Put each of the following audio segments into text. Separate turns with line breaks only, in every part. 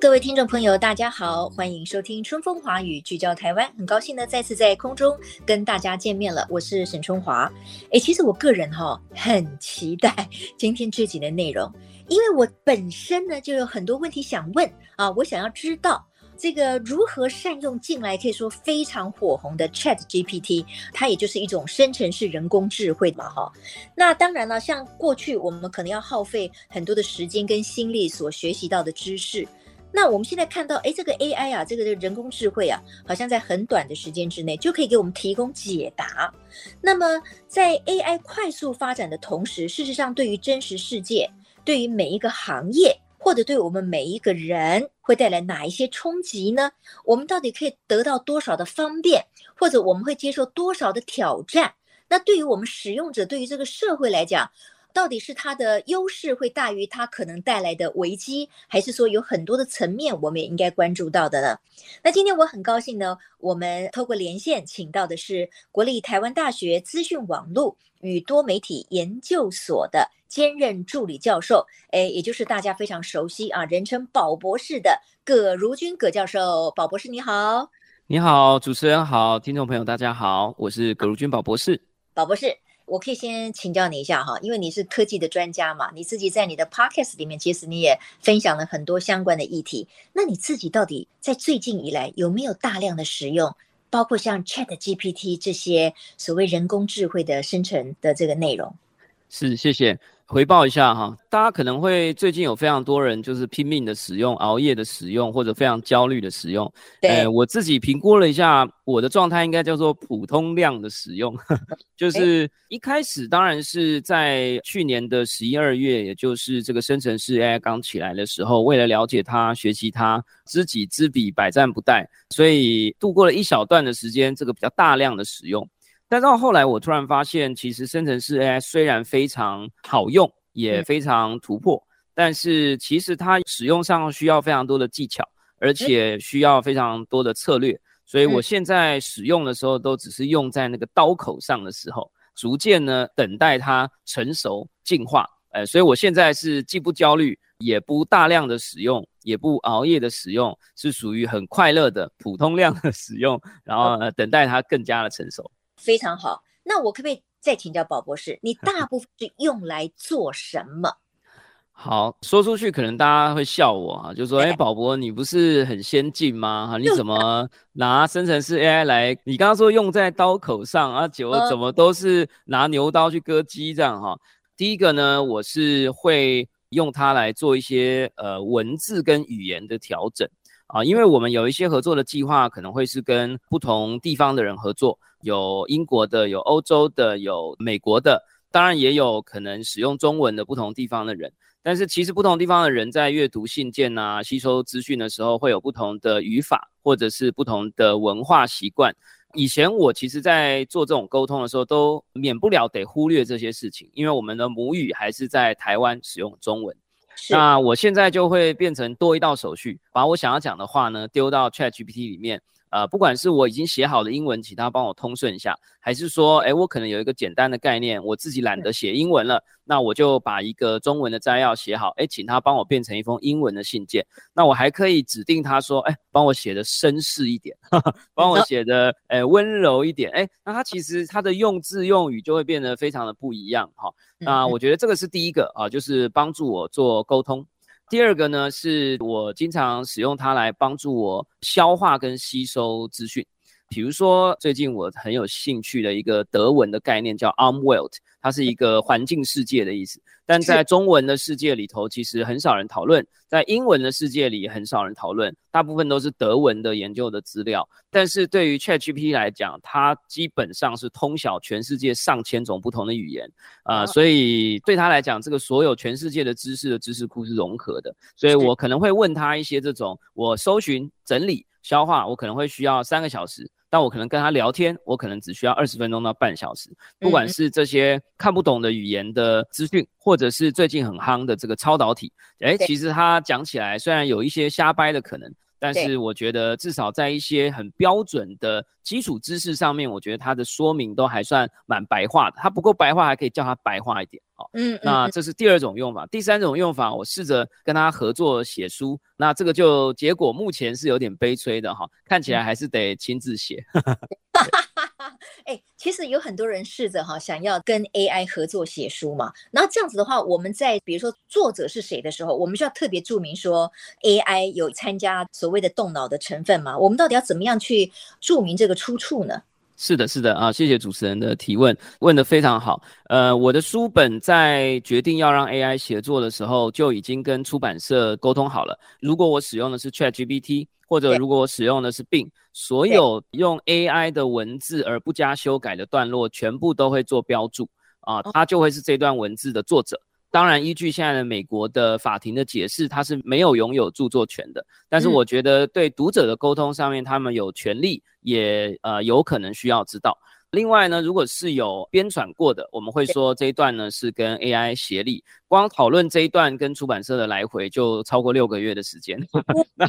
各位听众朋友，大家好，欢迎收听《春风华语》，聚焦台湾。很高兴呢，再次在空中跟大家见面了。我是沈春华。诶，其实我个人哈、很期待 今天这集的内容，因为我本身呢就有很多问题想问啊，我想要知道。这个如何善用近来可以说非常火红的 Chat GPT，它也就是一种生成式人工智慧嘛，哈。那当然了，像过去我们可能要耗费很多的时间跟心力所学习到的知识，那我们现在看到，哎，这个 AI 啊，这个人工智慧啊，好像在很短的时间之内就可以给我们提供解答。那么在 AI 快速发展的同时，事实上对于真实世界，对于每一个行业。或者对我们每一个人会带来哪一些冲击呢？我们到底可以得到多少的方便，或者我们会接受多少的挑战？那对于我们使用者，对于这个社会来讲，到底是它的优势会大于它可能带来的危机，还是说有很多的层面我们也应该关注到的呢？那今天我很高兴呢，我们透过连线请到的是国立台湾大学资讯网络与多媒体研究所的。兼任助理教授，诶，也就是大家非常熟悉啊，人称宝博士的葛如君葛教授。宝博士你好，
你好，主持人好，听众朋友大家好，我是葛如君宝博士。
宝博士，我可以先请教你一下哈，因为你是科技的专家嘛，你自己在你的 podcast 里面，其实你也分享了很多相关的议题。那你自己到底在最近以来有没有大量的使用，包括像 Chat GPT 这些所谓人工智慧的生成的这个内容？
是，谢谢。回报一下哈，大家可能会最近有非常多人就是拼命的使用、熬夜的使用，或者非常焦虑的使用。对、呃，我自己评估了一下，我的状态应该叫做普通量的使用，就是一开始当然是在去年的十一二月，也就是这个生成式 AI 刚起来的时候，为了了解它、学习它，知己知彼，百战不殆，所以度过了一小段的时间，这个比较大量的使用。但到后来，我突然发现，其实生成式 AI 虽然非常好用，也非常突破，嗯、但是其实它使用上需要非常多的技巧，而且需要非常多的策略。所以我现在使用的时候，都只是用在那个刀口上的时候，逐渐呢等待它成熟进化。呃，所以我现在是既不焦虑，也不大量的使用，也不熬夜的使用，是属于很快乐的普通量的使用，然后呃等待它更加的成熟。
非常好，那我可不可以再请教宝博士？你 大部分是用来做什么？
好，说出去可能大家会笑我啊，就说：“ 哎，宝博，你不是很先进吗？哈，你怎么拿生成式 AI 来？你刚刚说用在刀口上啊，结果怎么都是拿牛刀去割鸡这样哈？第一个呢，我是会用它来做一些呃文字跟语言的调整。”啊，因为我们有一些合作的计划，可能会是跟不同地方的人合作，有英国的，有欧洲的，有美国的，当然也有可能使用中文的不同地方的人。但是其实不同地方的人在阅读信件啊、吸收资讯的时候，会有不同的语法，或者是不同的文化习惯。以前我其实在做这种沟通的时候，都免不了得忽略这些事情，因为我们的母语还是在台湾使用中文。那我现在就会变成多一道手续，把我想要讲的话呢丢到 ChatGPT 里面。呃，不管是我已经写好的英文，请他帮我通顺一下，还是说，哎，我可能有一个简单的概念，我自己懒得写英文了，那我就把一个中文的摘要写好，哎，请他帮我变成一封英文的信件。那我还可以指定他说，哎，帮我写的绅士一点，帮我写的，哎，温柔一点，哎，那他其实他的用字用语就会变得非常的不一样，哈。那我觉得这个是第一个啊，就是帮助我做沟通。第二个呢，是我经常使用它来帮助我消化跟吸收资讯。比如说最近我很有兴趣的一个德文的概念叫 Armwelt，它是一个环境世界的意思。但在中文的世界里头，其实很少人讨论；在英文的世界里很少人讨论，大部分都是德文的研究的资料。但是对于 ChatGPT 来讲，它基本上是通晓全世界上千种不同的语言啊、呃，所以对他来讲，这个所有全世界的知识的知识库是融合的。所以我可能会问他一些这种我搜寻、整理、消化，我可能会需要三个小时。但我可能跟他聊天，我可能只需要二十分钟到半小时。不管是这些看不懂的语言的资讯，或者是最近很夯的这个超导体，哎，其实他讲起来虽然有一些瞎掰的可能，但是我觉得至少在一些很标准的基础知识上面，我觉得它的说明都还算蛮白话的。它不够白话，还可以叫它白话一点。好，嗯，那这是第二种用法。第三种用法，我试着跟他合作写书，那这个就结果目前是有点悲催的哈，看起来还是得亲自写。
哎、其实有很多人试着哈，想要跟 AI 合作写书嘛。然后这样子的话，我们在比如说作者是谁的时候，我们需要特别注明说 AI 有参加所谓的动脑的成分嘛？我们到底要怎么样去注明这个出处呢？
是的，是的啊，谢谢主持人的提问，问的非常好。呃，我的书本在决定要让 AI 写作的时候，就已经跟出版社沟通好了。如果我使用的是 ChatGPT，或者如果我使用的是 Bing，所有用 AI 的文字而不加修改的段落，全部都会做标注啊，它就会是这段文字的作者。当然，依据现在的美国的法庭的解释，他是没有拥有著作权的。但是我觉得对读者的沟通上面，他们有权利，也呃有可能需要知道。另外呢，如果是有编纂过的，我们会说这一段呢是跟 AI 协力。光讨论这一段跟出版社的来回就超过六个月的时间。那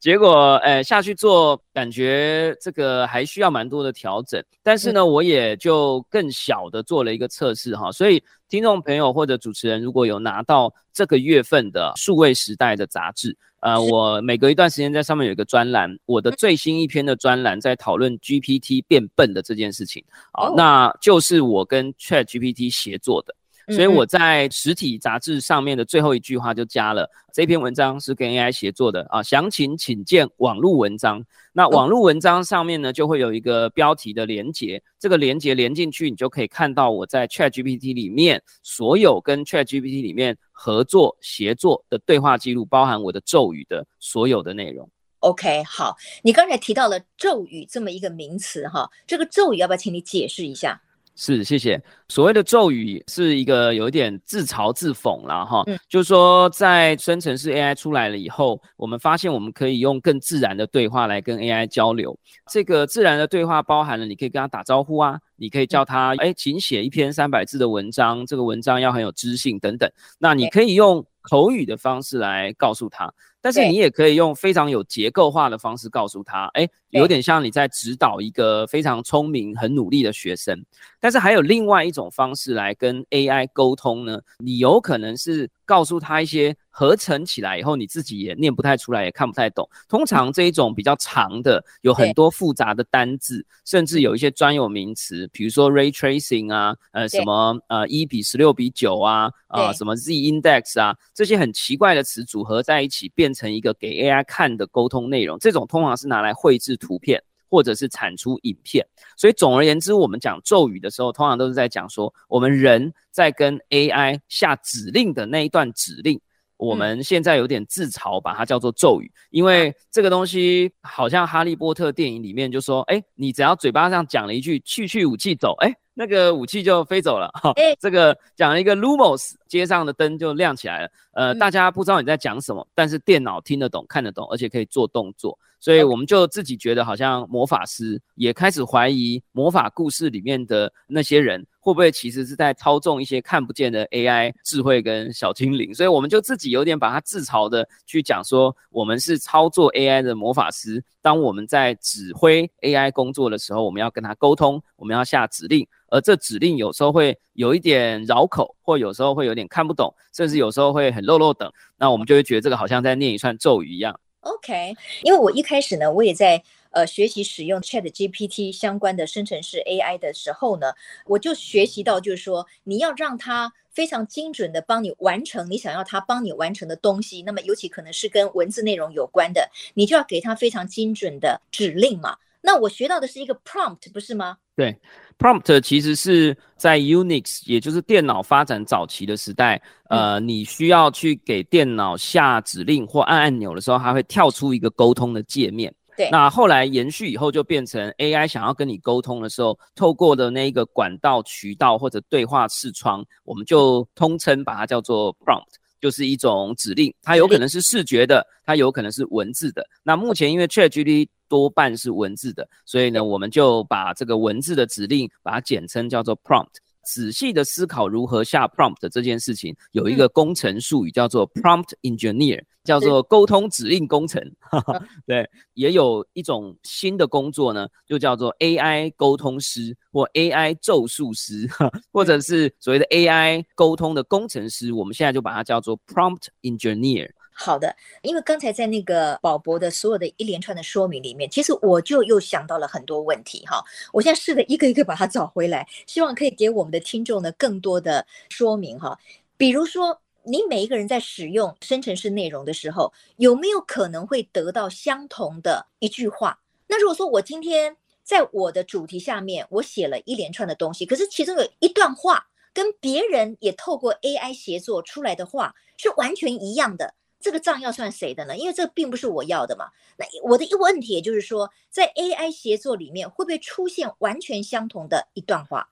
结果，呃，下去做，感觉这个还需要蛮多的调整。但是呢，我也就更小的做了一个测试哈。所以，听众朋友或者主持人如果有拿到这个月份的数位时代的杂志。呃，我每隔一段时间在上面有一个专栏，我的最新一篇的专栏在讨论 GPT 变笨的这件事情，好，那就是我跟 ChatGPT 协作的。所以我在实体杂志上面的最后一句话就加了这篇文章是跟 AI 协作的啊，详情请见网络文章。那网络文章上面呢，就会有一个标题的连接，这个连接连进去，你就可以看到我在 ChatGPT 里面所有跟 ChatGPT 里面合作协作的对话记录，包含我的咒语的所有的内容。
OK，好，你刚才提到了咒语这么一个名词哈，这个咒语要不要请你解释一下？
是，谢谢。所谓的咒语是一个有一点自嘲自讽啦，哈，就是说在生成式 AI 出来了以后，我们发现我们可以用更自然的对话来跟 AI 交流。这个自然的对话包含了你可以跟他打招呼啊，你可以叫他，哎，请写一篇三百字的文章，这个文章要很有知性等等。那你可以用口语的方式来告诉他。但是你也可以用非常有结构化的方式告诉他，哎，有点像你在指导一个非常聪明、很努力的学生。但是还有另外一种方式来跟 AI 沟通呢，你有可能是告诉他一些。合成起来以后，你自己也念不太出来，也看不太懂。通常这一种比较长的，有很多复杂的单字，甚至有一些专有名词，比如说 ray tracing 啊，呃，什么呃一比十六比九啊，啊、呃，什么 z index 啊，这些很奇怪的词组合在一起，变成一个给 AI 看的沟通内容。这种通常是拿来绘制图片，或者是产出影片。所以总而言之，我们讲咒语的时候，通常都是在讲说，我们人在跟 AI 下指令的那一段指令。我们现在有点自嘲，把它叫做咒语，因为这个东西好像哈利波特电影里面就说，哎，你只要嘴巴上讲了一句“去去武器走”，哎，那个武器就飞走了。哈，这个讲了一个 Lumos，街上的灯就亮起来了。呃，大家不知道你在讲什么，但是电脑听得懂、看得懂，而且可以做动作。所以我们就自己觉得好像魔法师也开始怀疑魔法故事里面的那些人会不会其实是在操纵一些看不见的 AI 智慧跟小精灵，所以我们就自己有点把它自嘲的去讲说，我们是操作 AI 的魔法师。当我们在指挥 AI 工作的时候，我们要跟他沟通，我们要下指令，而这指令有时候会有一点绕口，或有时候会有点看不懂，甚至有时候会很漏漏等，那我们就会觉得这个好像在念一串咒语一样。
OK，因为我一开始呢，我也在呃学习使用 ChatGPT 相关的生成式 AI 的时候呢，我就学习到，就是说你要让它非常精准的帮你完成你想要它帮你完成的东西，那么尤其可能是跟文字内容有关的，你就要给它非常精准的指令嘛。那我学到的是一个 prompt，不是吗？
对，prompt 其实是在 Unix，也就是电脑发展早期的时代，嗯、呃，你需要去给电脑下指令或按按钮的时候，它会跳出一个沟通的界面。
对，
那后来延续以后，就变成 AI 想要跟你沟通的时候，透过的那一个管道、渠道或者对话视窗，我们就通称把它叫做 prompt，就是一种指令。它有可能是视觉的，它有可能是文字的。那目前因为 ChatGPT 多半是文字的，所以呢，我们就把这个文字的指令把它简称叫做 prompt。仔细的思考如何下 prompt 这件事情，有一个工程术语叫做 prompt engineer，叫做沟通指令工程。对，也有一种新的工作呢，就叫做 AI 沟通师或 AI 咒术师，或者是所谓的 AI 沟通的工程师。我们现在就把它叫做 prompt engineer。
好的，因为刚才在那个宝博的所有的一连串的说明里面，其实我就又想到了很多问题哈。我现在试着一个一个把它找回来，希望可以给我们的听众呢更多的说明哈。比如说，你每一个人在使用生成式内容的时候，有没有可能会得到相同的一句话？那如果说我今天在我的主题下面，我写了一连串的东西，可是其中有一段话跟别人也透过 AI 协作出来的话是完全一样的。这个账要算谁的呢？因为这并不是我要的嘛。那我的一个问题也就是说，在 AI 协作里面，会不会出现完全相同的一段话？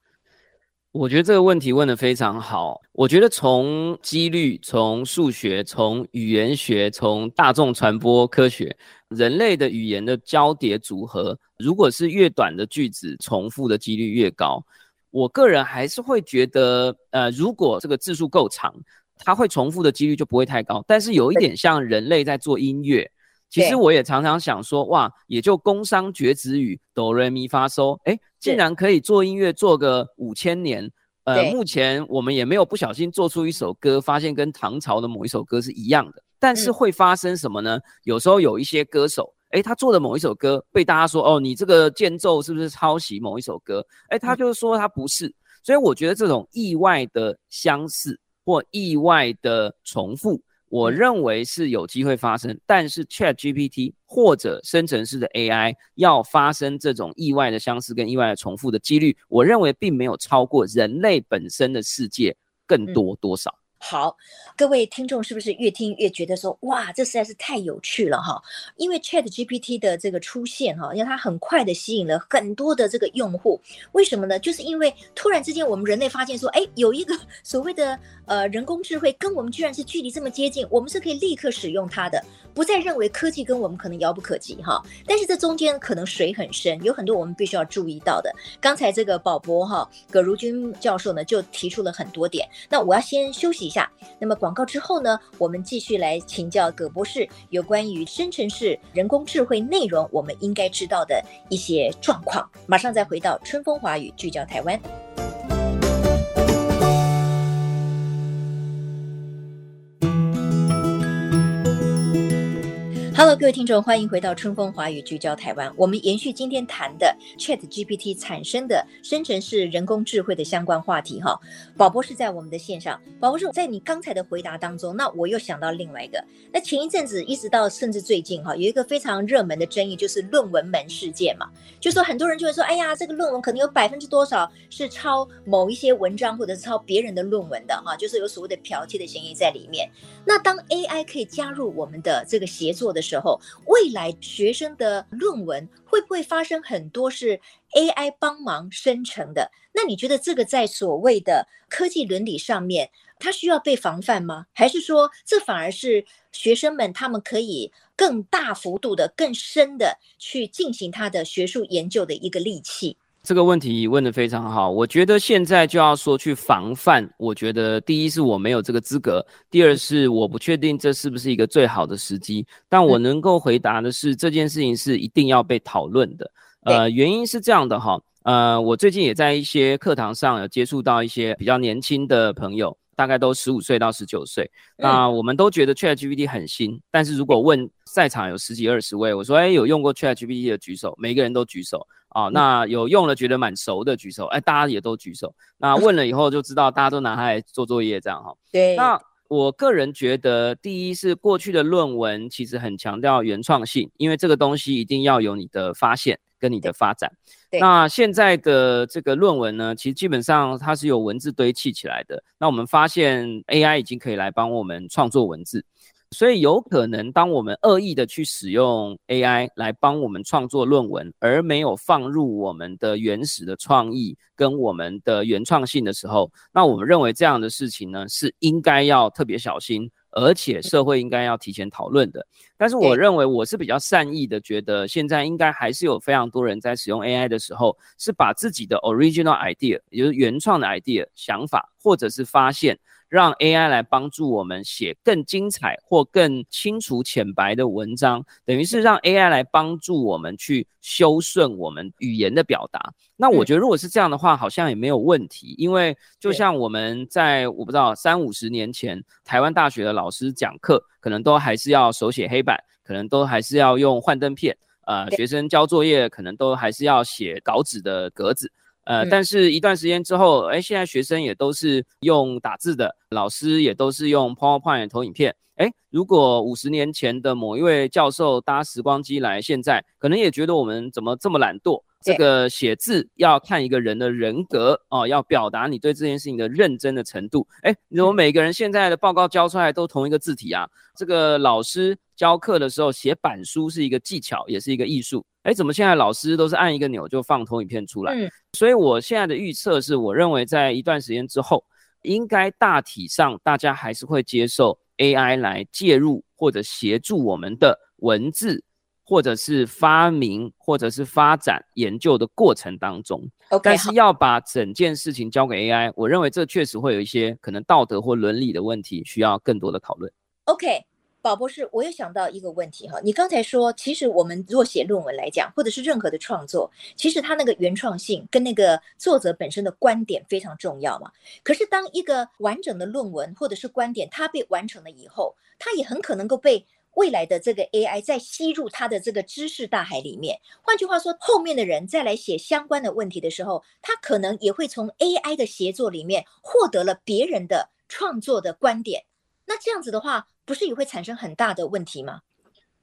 我觉得这个问题问得非常好。我觉得从几率、从数学、从语言学、从大众传播科学，人类的语言的交叠组合，如果是越短的句子，重复的几率越高。我个人还是会觉得，呃，如果这个字数够长。它会重复的几率就不会太高，但是有一点像人类在做音乐。其实我也常常想说，哇，也就工商绝子语哆瑞咪发嗦，哎，竟然可以做音乐做个五千年。呃，目前我们也没有不小心做出一首歌，发现跟唐朝的某一首歌是一样的。但是会发生什么呢？有时候有一些歌手，哎，他做的某一首歌被大家说，哦，你这个间奏是不是抄袭某一首歌？哎，他就是说他不是。所以我觉得这种意外的相似。或意外的重复，我认为是有机会发生。但是 ChatGPT 或者生成式的 AI 要发生这种意外的相似跟意外的重复的几率，我认为并没有超过人类本身的世界更多多少。
好，各位听众是不是越听越觉得说，哇，这实在是太有趣了哈？因为 Chat GPT 的这个出现哈，因为它很快的吸引了很多的这个用户。为什么呢？就是因为突然之间我们人类发现说，哎，有一个 所谓的呃人工智慧跟我们居然是距离这么接近，我们是可以立刻使用它的，不再认为科技跟我们可能遥不可及哈。但是这中间可能水很深，有很多我们必须要注意到的。刚才这个宝博哈葛如君教授呢就提出了很多点，那我要先休息下。那么广告之后呢，我们继续来请教葛博士有关于生成式人工智慧内容，我们应该知道的一些状况。马上再回到春风华语，聚焦台湾。Hello，各位听众，欢迎回到春风华语聚焦台湾。我们延续今天谈的 Chat GPT 产生的生成式人工智慧的相关话题哈。宝博士在我们的线上，宝博士在你刚才的回答当中，那我又想到另外一个。那前一阵子一直到甚至最近哈，有一个非常热门的争议，就是论文门事件嘛。就说很多人就会说，哎呀，这个论文可能有百分之多少是抄某一些文章，或者是抄别人的论文的哈，就是有所谓的剽窃的嫌疑在里面。那当 AI 可以加入我们的这个协作的时候，时候未来学生的论文会不会发生很多是 AI 帮忙生成的？那你觉得这个在所谓的科技伦理上面，它需要被防范吗？还是说这反而是学生们他们可以更大幅度的、更深的去进行他的学术研究的一个利器？
这个问题问得非常好，我觉得现在就要说去防范，我觉得第一是我没有这个资格，第二是我不确定这是不是一个最好的时机。但我能够回答的是，这件事情是一定要被讨论的。呃，原因是这样的哈，呃，我最近也在一些课堂上有接触到一些比较年轻的朋友，大概都十五岁到十九岁。那我们都觉得 ChatGPT 很新，但是如果问在场有十几二十位，我说，哎，有用过 ChatGPT 的举手，每一个人都举手。啊、哦，那有用了觉得蛮熟的举手，哎，大家也都举手。那问了以后就知道，大家都拿它来做作业这样哈。
对。
那我个人觉得，第一是过去的论文其实很强调原创性，因为这个东西一定要有你的发现跟你的发展。那现在的这个论文呢，其实基本上它是由文字堆砌起来的。那我们发现 AI 已经可以来帮我们创作文字。所以有可能，当我们恶意的去使用 AI 来帮我们创作论文，而没有放入我们的原始的创意跟我们的原创性的时候，那我们认为这样的事情呢，是应该要特别小心，而且社会应该要提前讨论的。但是我认为我是比较善意的，觉得现在应该还是有非常多人在使用 AI 的时候，是把自己的 original idea，也就是原创的 idea 想法，或者是发现。让 AI 来帮助我们写更精彩或更清楚浅白的文章，等于是让 AI 来帮助我们去修顺我们语言的表达。那我觉得如果是这样的话，好像也没有问题，因为就像我们在我不知道三五十年前，台湾大学的老师讲课，可能都还是要手写黑板，可能都还是要用幻灯片，呃，学生交作业可能都还是要写稿纸的格子。呃，但是一段时间之后，哎，现在学生也都是用打字的，老师也都是用 PowerPoint 投影片。哎，如果五十年前的某一位教授搭时光机来，现在可能也觉得我们怎么这么懒惰？这个写字要看一个人的人格哦，要表达你对这件事情的认真的程度。哎，你怎么每个人现在的报告交出来都同一个字体啊？这个老师教课的时候写板书是一个技巧，也是一个艺术。哎，怎么现在老师都是按一个钮就放投影片出来？嗯，所以我现在的预测是，我认为在一段时间之后，应该大体上大家还是会接受 AI 来介入或者协助我们的文字，或者是发明或者是发展研究的过程当中。Okay, 但是要把整件事情交给 AI，我认为这确实会有一些可能道德或伦理的问题，需要更多的讨论。
OK。宝博士，我又想到一个问题哈，你刚才说，其实我们如果写论文来讲，或者是任何的创作，其实它那个原创性跟那个作者本身的观点非常重要嘛。可是当一个完整的论文或者是观点它被完成了以后，它也很可能够被未来的这个 AI 再吸入它的这个知识大海里面。换句话说，后面的人再来写相关的问题的时候，他可能也会从 AI 的协作里面获得了别人的创作的观点。那这样子的话，不是也会产生很大的问题吗？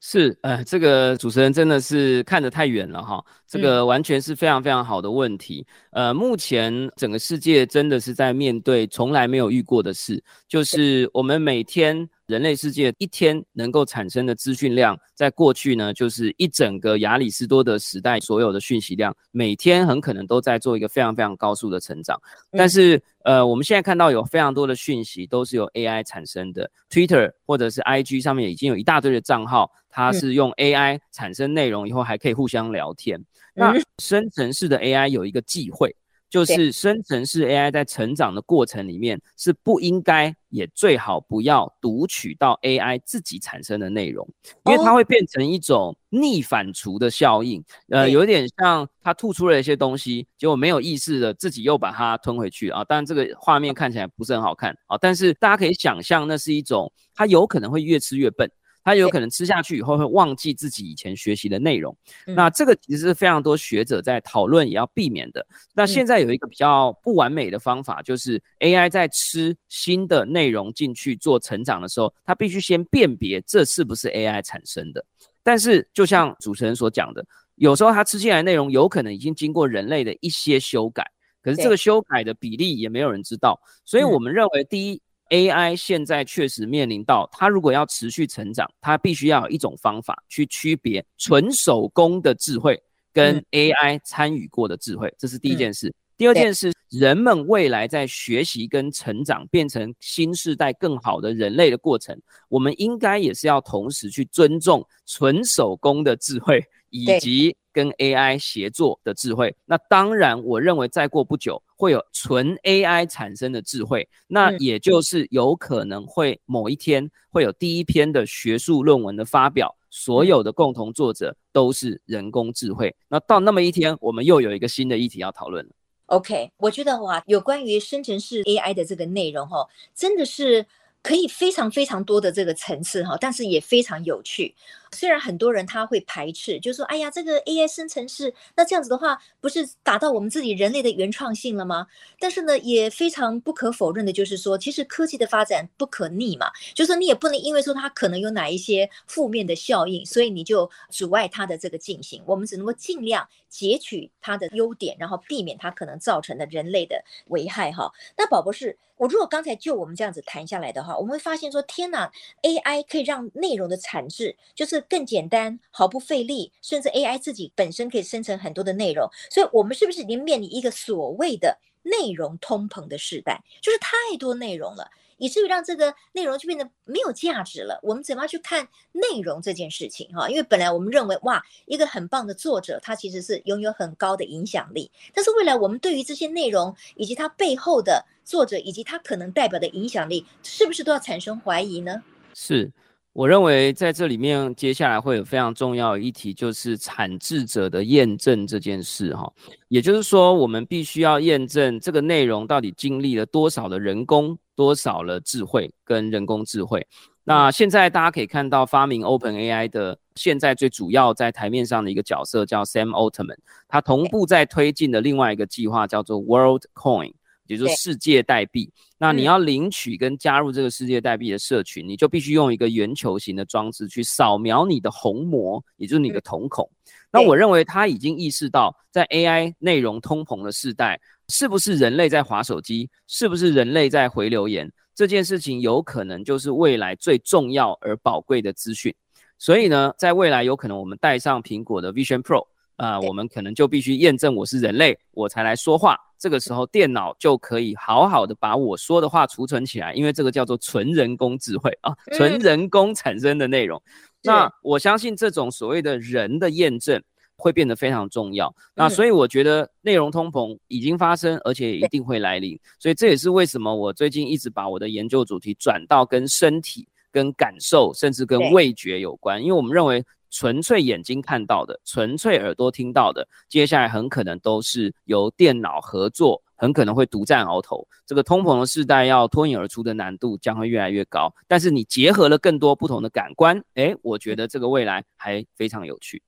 是，呃，这个主持人真的是看得太远了哈，这个完全是非常非常好的问题。嗯、呃，目前整个世界真的是在面对从来没有遇过的事，就是我们每天。人类世界一天能够产生的资讯量，在过去呢，就是一整个亚里士多德时代所有的讯息量，每天很可能都在做一个非常非常高速的成长。但是，呃，我们现在看到有非常多的讯息都是由 AI 产生的，Twitter 或者是 IG 上面已经有一大堆的账号，它是用 AI 产生内容以后还可以互相聊天。那生成式的 AI 有一个忌讳。就是生成式 AI 在成长的过程里面是不应该，也最好不要读取到 AI 自己产生的内容，因为它会变成一种逆反刍的效应，呃，有点像它吐出了一些东西，结果没有意识的自己又把它吞回去啊。当然这个画面看起来不是很好看啊，但是大家可以想象，那是一种它有可能会越吃越笨。他有可能吃下去以后会忘记自己以前学习的内容，那这个其实是非常多学者在讨论也要避免的。那现在有一个比较不完美的方法，就是 AI 在吃新的内容进去做成长的时候，它必须先辨别这是不是 AI 产生的。但是就像主持人所讲的，有时候它吃进来的内容有可能已经经过人类的一些修改，可是这个修改的比例也没有人知道。所以我们认为第一。AI 现在确实面临到，它如果要持续成长，它必须要有一种方法去区别纯手工的智慧跟 AI 参与过的智慧，这是第一件事。第二件事，人们未来在学习跟成长，变成新时代更好的人类的过程，我们应该也是要同时去尊重纯手工的智慧以及跟 AI 协作的智慧。那当然，我认为再过不久。会有纯 AI 产生的智慧，那也就是有可能会某一天会有第一篇的学术论文的发表，所有的共同作者都是人工智慧。那到那么一天，我们又有一个新的议题要讨论了。
OK，我觉得哇，有关于生成式 AI 的这个内容哈，真的是可以非常非常多的这个层次哈，但是也非常有趣。虽然很多人他会排斥，就说：“哎呀，这个 AI 生成式，那这样子的话，不是打到我们自己人类的原创性了吗？”但是呢，也非常不可否认的就是说，其实科技的发展不可逆嘛，就是说你也不能因为说它可能有哪一些负面的效应，所以你就阻碍它的这个进行。我们只能够尽量截取它的优点，然后避免它可能造成的人类的危害哈。那宝博士。我如果刚才就我们这样子谈下来的话，我们会发现说，天哪，AI 可以让内容的产制就是更简单，毫不费力，甚至 AI 自己本身可以生成很多的内容。所以，我们是不是已经面临一个所谓的内容通膨的时代？就是太多内容了。以至于让这个内容就变得没有价值了。我们怎么样去看内容这件事情？哈，因为本来我们认为，哇，一个很棒的作者，他其实是拥有很高的影响力。但是未来我们对于这些内容以及他背后的作者以及他可能代表的影响力，是不是都要产生怀疑呢？
是。我认为在这里面，接下来会有非常重要的议题，就是产制者的验证这件事哈。也就是说，我们必须要验证这个内容到底经历了多少的人工、多少的智慧跟人工智慧。那现在大家可以看到，发明 OpenAI 的现在最主要在台面上的一个角色叫 Sam Altman，他同步在推进的另外一个计划叫做 WorldCoin。也就是世界代币，那你要领取跟加入这个世界代币的社群，你就必须用一个圆球形的装置去扫描你的虹膜，也就是你的瞳孔。那我认为他已经意识到，在 AI 内容通膨的时代，是不是人类在划手机，是不是人类在回留言，这件事情有可能就是未来最重要而宝贵的资讯。所以呢，在未来有可能我们带上苹果的 Vision Pro。啊、呃，我们可能就必须验证我是人类，我才来说话。这个时候，电脑就可以好好的把我说的话储存起来，因为这个叫做纯人工智慧啊，纯人工产生的内容。嗯、那我相信这种所谓的人的验证会变得非常重要。那所以我觉得内容通膨已经发生，而且一定会来临。所以这也是为什么我最近一直把我的研究主题转到跟身体、跟感受，甚至跟味觉有关，因为我们认为。纯粹眼睛看到的，纯粹耳朵听到的，接下来很可能都是由电脑合作，很可能会独占鳌头。这个通膨的世代要脱颖而出的难度将会越来越高。但是你结合了更多不同的感官，诶，我觉得这个未来还非常有趣。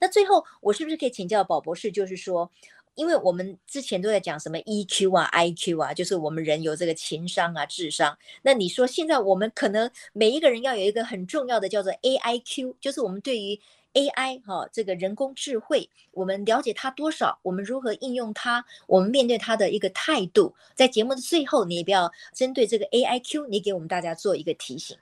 那最后，我是不是可以请教宝博士，就是说，因为我们之前都在讲什么 EQ 啊、IQ 啊，就是我们人有这个情商啊、智商。那你说现在我们可能每一个人要有一个很重要的叫做 AIQ，就是我们对于 AI 哈这个人工智慧，我们了解它多少，我们如何应用它，我们面对它的一个态度。在节目的最后，你也不要针对这个 AIQ，你给我们大家做一个提醒。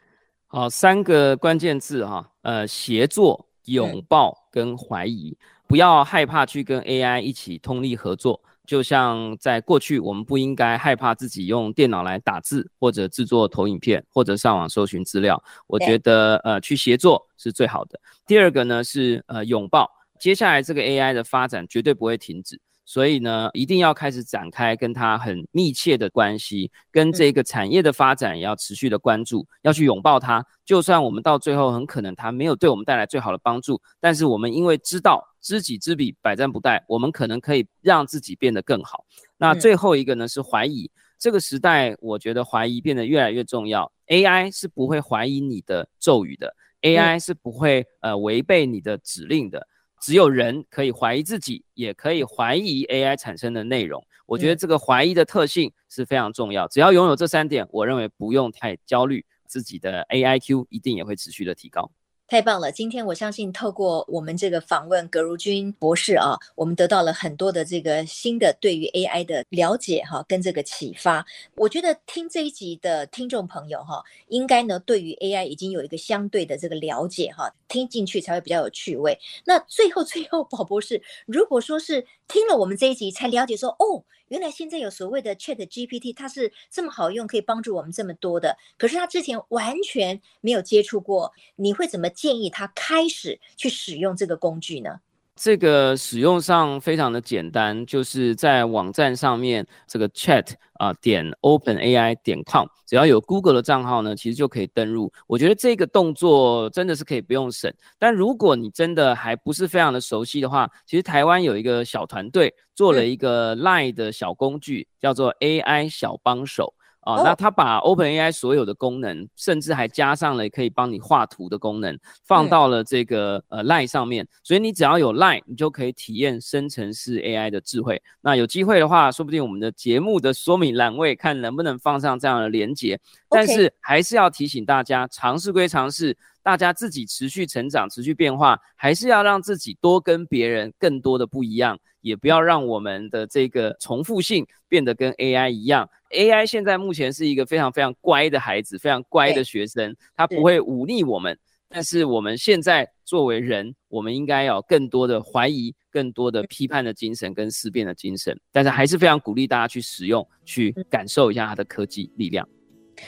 好，三个关键字哈，呃，协作、拥抱跟怀疑。嗯不要害怕去跟 AI 一起通力合作，就像在过去，我们不应该害怕自己用电脑来打字，或者制作投影片，或者上网搜寻资料。我觉得呃，去协作是最好的。第二个呢是呃拥抱，接下来这个 AI 的发展绝对不会停止。所以呢，一定要开始展开跟它很密切的关系，跟这个产业的发展也要持续的关注，要去拥抱它。就算我们到最后很可能它没有对我们带来最好的帮助，但是我们因为知道知己知彼，百战不殆，我们可能可以让自己变得更好。那最后一个呢是怀疑，这个时代我觉得怀疑变得越来越重要。AI 是不会怀疑你的咒语的，AI 是不会呃违背你的指令的。只有人可以怀疑自己，也可以怀疑 AI 产生的内容。我觉得这个怀疑的特性是非常重要。只要拥有这三点，我认为不用太焦虑，自己的 AIQ 一定也会持续的提高。
太棒了！今天我相信透过我们这个访问葛如君博士啊，我们得到了很多的这个新的对于 AI 的了解哈，跟这个启发。我觉得听这一集的听众朋友哈，应该呢对于 AI 已经有一个相对的这个了解哈，听进去才会比较有趣味。那最后最后，宝博士，如果说是听了我们这一集才了解说哦。原来现在有所谓的 Chat GPT，它是这么好用，可以帮助我们这么多的。可是他之前完全没有接触过，你会怎么建议他开始去使用这个工具呢？
这个使用上非常的简单，就是在网站上面这个 chat 啊、呃、点 openai 点 com，只要有 Google 的账号呢，其实就可以登入。我觉得这个动作真的是可以不用省。但如果你真的还不是非常的熟悉的话，其实台湾有一个小团队做了一个 Line 的小工具，叫做 AI 小帮手。啊，哦、那它把 OpenAI 所有的功能，甚至还加上了可以帮你画图的功能，放到了这个呃 Line 上面。所以你只要有 Line，你就可以体验生成式 AI 的智慧。那有机会的话，说不定我们的节目的说明栏位看能不能放上这样的连接。但是还是要提醒大家，尝试归尝试，大家自己持续成长、持续变化，还是要让自己多跟别人更多的不一样，也不要让我们的这个重复性变得跟 AI 一样。AI 现在目前是一个非常非常乖的孩子，非常乖的学生，他不会忤逆我们。但是我们现在作为人，我们应该有更多的怀疑、更多的批判的精神跟思辨的精神。但是还是非常鼓励大家去使用，去感受一下它的科技力量。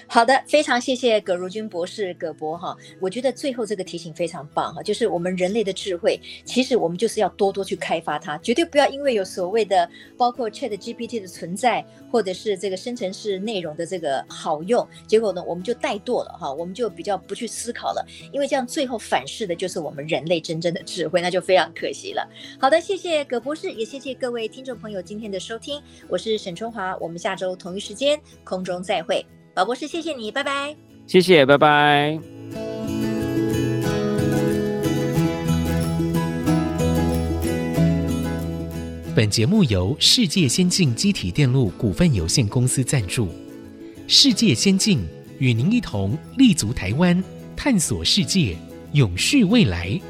好的，非常谢谢葛如君博士葛博哈，我觉得最后这个提醒非常棒哈，就是我们人类的智慧，其实我们就是要多多去开发它，绝对不要因为有所谓的包括 Chat GPT 的存在，或者是这个生成式内容的这个好用，结果呢我们就怠惰了哈，我们就比较不去思考了，因为这样最后反噬的就是我们人类真正的智慧，那就非常可惜了。好的，谢谢葛博士，也谢谢各位听众朋友今天的收听，我是沈春华，我们下周同一时间空中再会。宝博士，谢谢你，拜拜。
谢谢，拜拜。
本节目由世界先进机体电路股份有限公司赞助。世界先进与您一同立足台湾，探索世界，永续未来。